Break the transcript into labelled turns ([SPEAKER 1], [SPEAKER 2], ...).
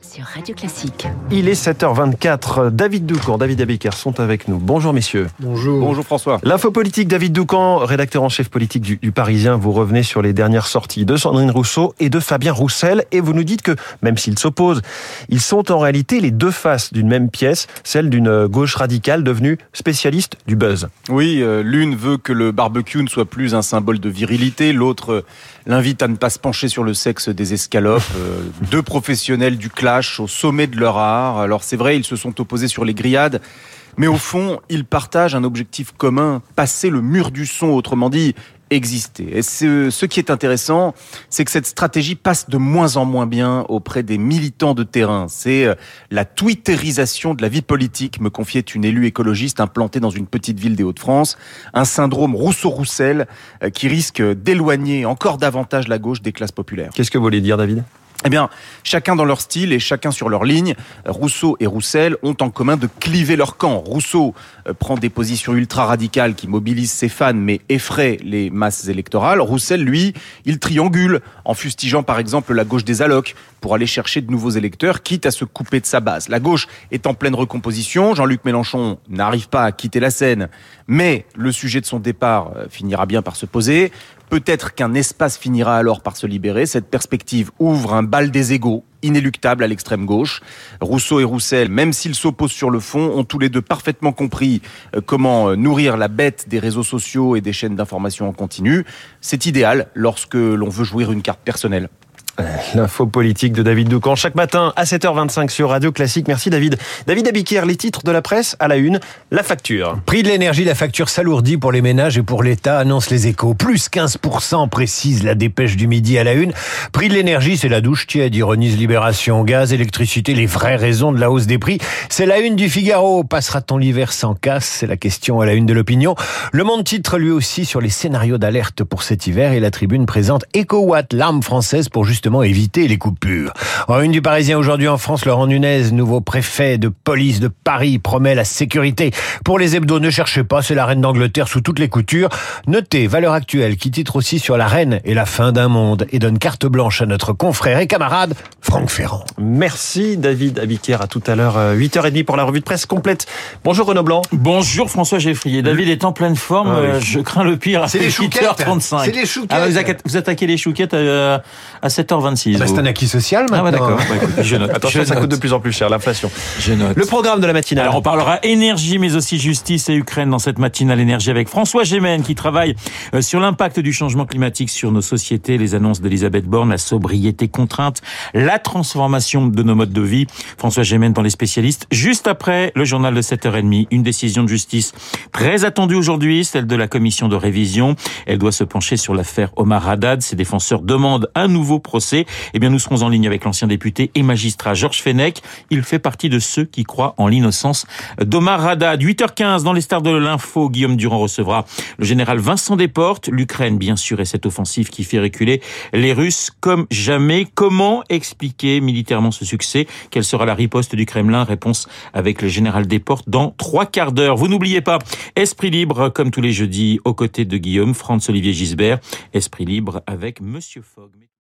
[SPEAKER 1] sur Radio Classique.
[SPEAKER 2] Il est 7h24. David Doucan, David Abiker sont avec nous. Bonjour messieurs.
[SPEAKER 3] Bonjour.
[SPEAKER 4] Bonjour François.
[SPEAKER 2] L'info politique, David Doucan, rédacteur en chef politique du, du, Parisien. Vous revenez sur les dernières sorties de Sandrine Rousseau et de Fabien Roussel et vous nous dites que, même s'ils s'opposent, ils sont en réalité les deux faces d'une même pièce, celle d'une gauche radicale devenue spécialiste du buzz.
[SPEAKER 4] Oui, euh, l'une veut que le barbecue ne soit plus un symbole de virilité, l'autre euh, l'invite à ne pas se pencher sur le sexe des escalopes. Euh, deux professionnels du au sommet de leur art. Alors c'est vrai, ils se sont opposés sur les grillades, mais au fond, ils partagent un objectif commun, passer le mur du son, autrement dit, exister. Et ce, ce qui est intéressant, c'est que cette stratégie passe de moins en moins bien auprès des militants de terrain. C'est euh, la twitterisation de la vie politique, me confiait une élue écologiste implantée dans une petite ville des Hauts-de-France, un syndrome Rousseau-Roussel euh, qui risque d'éloigner encore davantage la gauche des classes populaires.
[SPEAKER 2] Qu'est-ce que vous voulez dire, David?
[SPEAKER 4] Eh bien, chacun dans leur style et chacun sur leur ligne, Rousseau et Roussel ont en commun de cliver leur camp. Rousseau euh, prend des positions ultra radicales qui mobilisent ses fans mais effraient les masses électorales. Roussel, lui, il triangule en fustigeant par exemple la gauche des allocs pour aller chercher de nouveaux électeurs, quitte à se couper de sa base. La gauche est en pleine recomposition. Jean-Luc Mélenchon n'arrive pas à quitter la scène, mais le sujet de son départ euh, finira bien par se poser. Peut-être qu'un espace finira alors par se libérer. Cette perspective ouvre un bal des égaux inéluctable à l'extrême gauche. Rousseau et Roussel, même s'ils s'opposent sur le fond, ont tous les deux parfaitement compris euh, comment nourrir la bête des réseaux sociaux et des chaînes d'information en continu. C'est idéal lorsque l'on veut jouir une carte personnelle.
[SPEAKER 2] L'info politique de David Doucan chaque matin à 7h25 sur Radio Classique. Merci David. David Abiquière, les titres de la presse à la une, la facture.
[SPEAKER 3] Prix de l'énergie, la facture s'alourdit pour les ménages et pour l'État, annonce les échos. Plus 15% précise la dépêche du midi à la une. Prix de l'énergie, c'est la douche tiède, ironise Libération. Gaz, électricité, les vraies raisons de la hausse des prix. C'est la une du Figaro. Passera-t-on l'hiver sans casse? C'est la question à la une de l'opinion. Le Monde titre lui aussi sur les scénarios d'alerte pour cet hiver et la tribune présente EcoWatt, l'arme française pour justement éviter les coupures. En une du Parisien aujourd'hui en France, Laurent Nunez, nouveau préfet de police de Paris, promet la sécurité. Pour les hebdos, ne cherchez pas, c'est la reine d'Angleterre sous toutes les coutures. Notez, valeur actuelle, qui titre aussi sur la reine et la fin d'un monde et donne carte blanche à notre confrère et camarade Franck Ferrand.
[SPEAKER 2] Merci David Abiquière, à tout à l'heure, 8h30 pour la revue de presse complète. Bonjour Renaud Blanc.
[SPEAKER 5] Bonjour François Geffrier. David est en pleine forme,
[SPEAKER 3] Ah oui.
[SPEAKER 5] je crains le pire à
[SPEAKER 3] C'est les chouquettes.
[SPEAKER 5] 8h35.
[SPEAKER 3] C'est les chouquettes.
[SPEAKER 5] Ah, vous, attaquez, les chouquettes à, à 7h26.
[SPEAKER 3] Bah, c'est un acquis social maintenant.
[SPEAKER 5] Ah ouais, d'accord. Bah, écoute, je note.
[SPEAKER 2] Attention,
[SPEAKER 5] Je
[SPEAKER 2] ça
[SPEAKER 5] note.
[SPEAKER 2] coûte de plus en plus cher, l'inflation.
[SPEAKER 5] Je note.
[SPEAKER 2] Le programme de la matinale.
[SPEAKER 5] Alors on parlera énergie mais aussi justice et Ukraine dans cette matinale énergie avec François Gémen qui travaille euh, sur l'impact du changement climatique sur nos sociétés, les annonces d'Elisabeth Borne, la sobriété contrainte, la transformation de nos modes de vie. François Gémen dans les spécialistes. Juste après le journal de 7h30, une décision de justice très attendue aujourd'hui, celle de la commission de révision. Elle doit se pencher sur l'affaire Omar Haddad. Ses défenseurs demandent un nouveau procès. Eh bien, nous serons en ligne avec l'ancien député et magistrat Georges Fenech. Il fait partie de ceux qui croient en l'innocence d'Omar Haddad. 8h15 dans les stars de l'info, Guillaume Durand recevra le général Vincent Desportes. L'Ukraine, bien sûr, est cette offensive qui fait reculer les Russes comme jamais. Comment expliquer militairement ce succès? Quelle sera la riposte du Kremlin? Réponse avec le général Desportes dans trois quarts d'heure. Vous n'oubliez pas, Esprit Libre, comme tous les jeudis, aux côtés de Guillaume, Franz-Olivier Gisbert. Esprit Libre avec Monsieur Fogg.